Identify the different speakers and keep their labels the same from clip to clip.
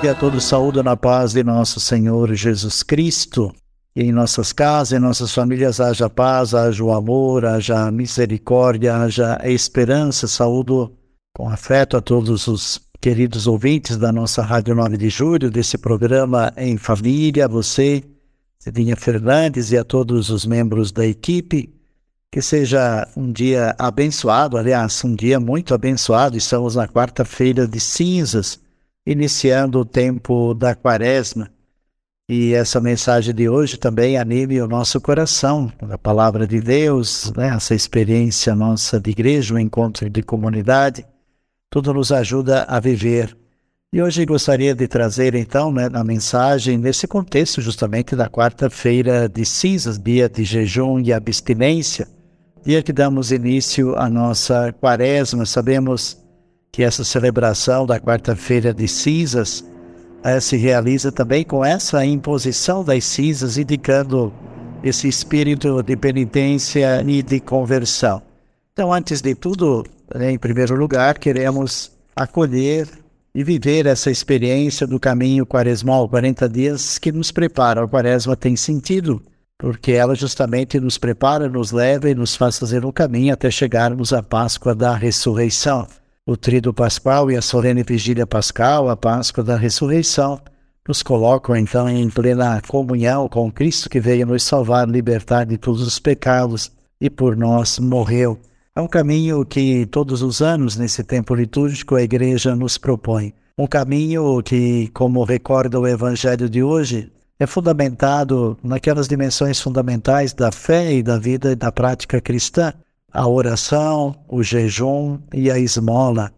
Speaker 1: E a todos saúdo na paz de nosso Senhor Jesus Cristo. E em nossas casas, em nossas famílias, haja paz, haja o amor, haja misericórdia, haja esperança. Saúdo com afeto a todos os queridos ouvintes da nossa Rádio 9 de Julho, desse programa Em Família, você, Cedinha Fernandes e a todos os membros da equipe. Que seja um dia abençoado, aliás, um dia muito abençoado. Estamos na quarta-feira de cinzas iniciando o tempo da quaresma. E essa mensagem de hoje também anime o nosso coração, a palavra de Deus, né? essa experiência nossa de igreja, um encontro de comunidade, tudo nos ajuda a viver. E hoje gostaria de trazer então né, na mensagem, nesse contexto justamente da quarta-feira de cinzas, dia de jejum e abstinência, dia que damos início à nossa quaresma, sabemos que essa celebração da quarta-feira de cinzas eh, se realiza também com essa imposição das cinzas, indicando esse espírito de penitência e de conversão. Então, antes de tudo, né, em primeiro lugar, queremos acolher e viver essa experiência do caminho quaresmal, 40 dias que nos prepara. A quaresma tem sentido, porque ela justamente nos prepara, nos leva e nos faz fazer o caminho até chegarmos à Páscoa da ressurreição o Tríduo Pascal e a solene vigília pascal, a Páscoa da ressurreição, nos colocam então em plena comunhão com Cristo que veio nos salvar, libertar de todos os pecados e por nós morreu. É um caminho que todos os anos, nesse tempo litúrgico, a Igreja nos propõe. Um caminho que, como recorda o Evangelho de hoje, é fundamentado naquelas dimensões fundamentais da fé e da vida e da prática cristã, a oração, o jejum e a esmola.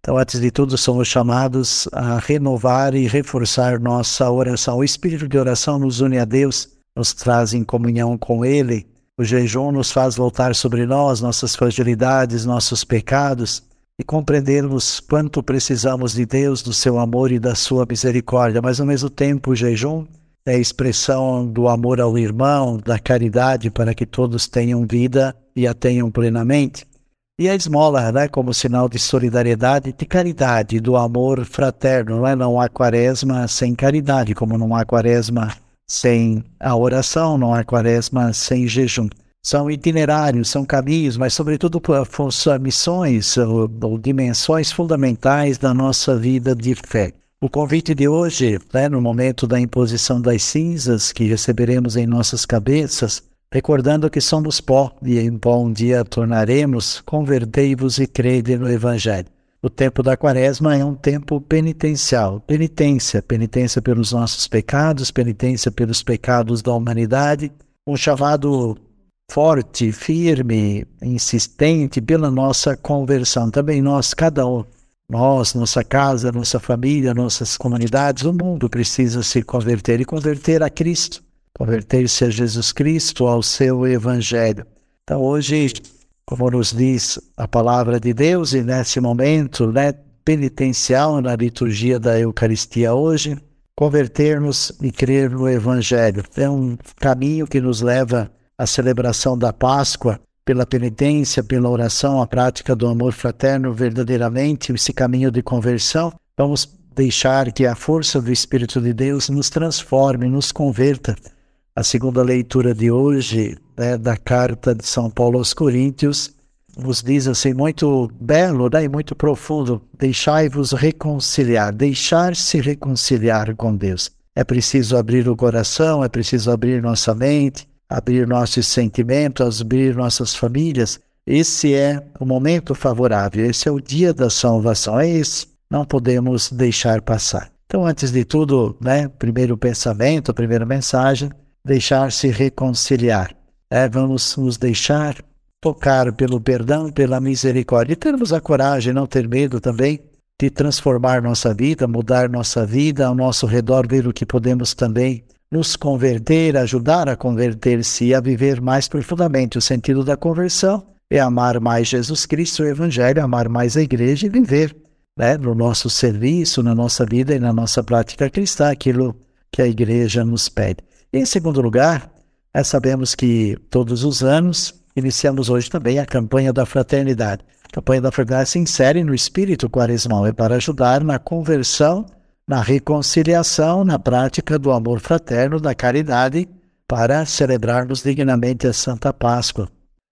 Speaker 1: Então, antes de tudo, somos chamados a renovar e reforçar nossa oração. O espírito de oração nos une a Deus, nos traz em comunhão com Ele. O jejum nos faz voltar sobre nós, nossas fragilidades, nossos pecados e compreendermos quanto precisamos de Deus, do seu amor e da sua misericórdia. Mas, ao mesmo tempo, o jejum é a expressão do amor ao irmão, da caridade para que todos tenham vida e a tenham plenamente. E a esmola, né, como sinal de solidariedade, de caridade, do amor fraterno. Não, é? não há quaresma sem caridade, como não há quaresma sem a oração, não há quaresma sem jejum. São itinerários, são caminhos, mas, sobretudo, missões ou, ou dimensões fundamentais da nossa vida de fé. O convite de hoje, né, no momento da imposição das cinzas que receberemos em nossas cabeças, recordando que somos pó e em pó um dia tornaremos, convertei-vos e crede no Evangelho. O tempo da quaresma é um tempo penitencial, penitência, penitência pelos nossos pecados, penitência pelos pecados da humanidade, um chamado forte, firme, insistente pela nossa conversão. Também nós, cada um, nós, nossa casa, nossa família, nossas comunidades, o mundo precisa se converter e converter a Cristo, converter-se a Jesus Cristo, ao seu Evangelho. Então, hoje, como nos diz a palavra de Deus, e nesse momento né, penitencial na liturgia da Eucaristia hoje, convertermos e crer no Evangelho. É um caminho que nos leva à celebração da Páscoa, pela penitência, pela oração, a prática do amor fraterno verdadeiramente, esse caminho de conversão, vamos deixar que a força do Espírito de Deus nos transforme, nos converta. A segunda leitura de hoje né, da carta de São Paulo aos Coríntios nos diz assim muito belo né, e muito profundo: deixai-vos reconciliar, deixar-se reconciliar com Deus. É preciso abrir o coração, é preciso abrir nossa mente, abrir nossos sentimentos, abrir nossas famílias. Esse é o momento favorável, esse é o dia da salvação, é esse. Não podemos deixar passar. Então, antes de tudo, né, primeiro pensamento, a primeira mensagem, deixar-se reconciliar. É, vamos nos deixar tocar pelo perdão, pela misericórdia. E termos a coragem, não ter medo também de transformar nossa vida, mudar nossa vida, ao nosso redor ver o que podemos também nos converter, ajudar a converter-se e a viver mais profundamente. O sentido da conversão é amar mais Jesus Cristo, o Evangelho, amar mais a igreja e viver né, no nosso serviço, na nossa vida e na nossa prática cristã, aquilo que a igreja nos pede. Em segundo lugar, é, sabemos que todos os anos iniciamos hoje também a campanha da fraternidade. A campanha da fraternidade se insere no espírito quaresmal, é para ajudar na conversão, na reconciliação, na prática do amor fraterno, da caridade, para celebrarmos dignamente a Santa Páscoa.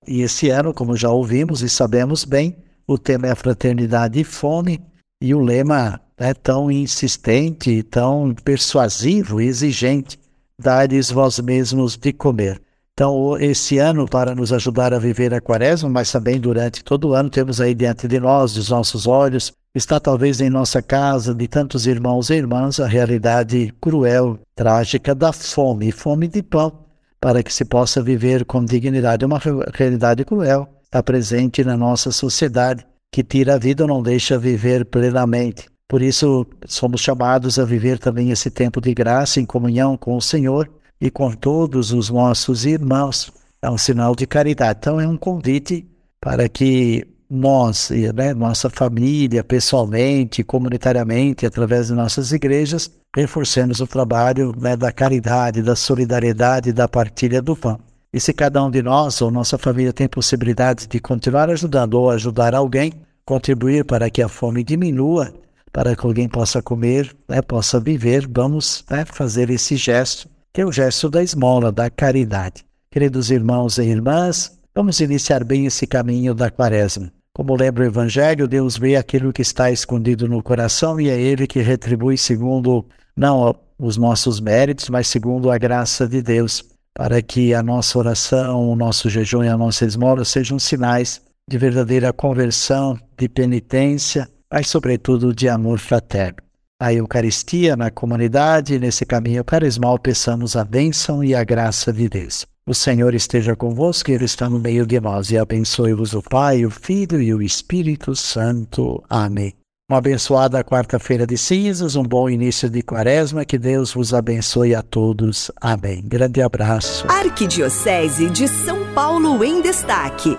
Speaker 1: E esse ano, como já ouvimos e sabemos bem, o tema é a fraternidade e fome, e o lema é tão insistente, tão persuasivo e exigente: dá-lhes vós mesmos de comer. Então, esse ano, para nos ajudar a viver a quaresma, mas também durante todo o ano, temos aí diante de nós, dos nossos olhos, está talvez em nossa casa, de tantos irmãos e irmãs, a realidade cruel, trágica da fome, fome de pão, para que se possa viver com dignidade. Uma realidade cruel está presente na nossa sociedade, que tira a vida ou não deixa viver plenamente. Por isso, somos chamados a viver também esse tempo de graça em comunhão com o Senhor e com todos os nossos irmãos. É um sinal de caridade. Então, é um convite para que nós, né, nossa família, pessoalmente, comunitariamente, através de nossas igrejas, reforcemos o trabalho né, da caridade, da solidariedade, da partilha do pão. E se cada um de nós ou nossa família tem possibilidade de continuar ajudando ou ajudar alguém, contribuir para que a fome diminua, para que alguém possa comer, né, possa viver, vamos né, fazer esse gesto que é o gesto da esmola, da caridade. Queridos irmãos e irmãs, vamos iniciar bem esse caminho da quaresma. Como lembra o Evangelho, Deus vê aquilo que está escondido no coração e é Ele que retribui segundo, não os nossos méritos, mas segundo a graça de Deus, para que a nossa oração, o nosso jejum e a nossa esmola sejam sinais de verdadeira conversão, de penitência, mas, sobretudo, de amor fraterno a Eucaristia na comunidade, nesse caminho carismal, peçamos a bênção e a graça de Deus. O Senhor esteja convosco, Ele está no meio de nós, e abençoe-vos o Pai, o Filho e o Espírito Santo. Amém. Uma abençoada quarta-feira de cinzas, um bom início de quaresma, que Deus vos abençoe a todos. Amém. Grande abraço.
Speaker 2: Arquidiocese de São Paulo em Destaque.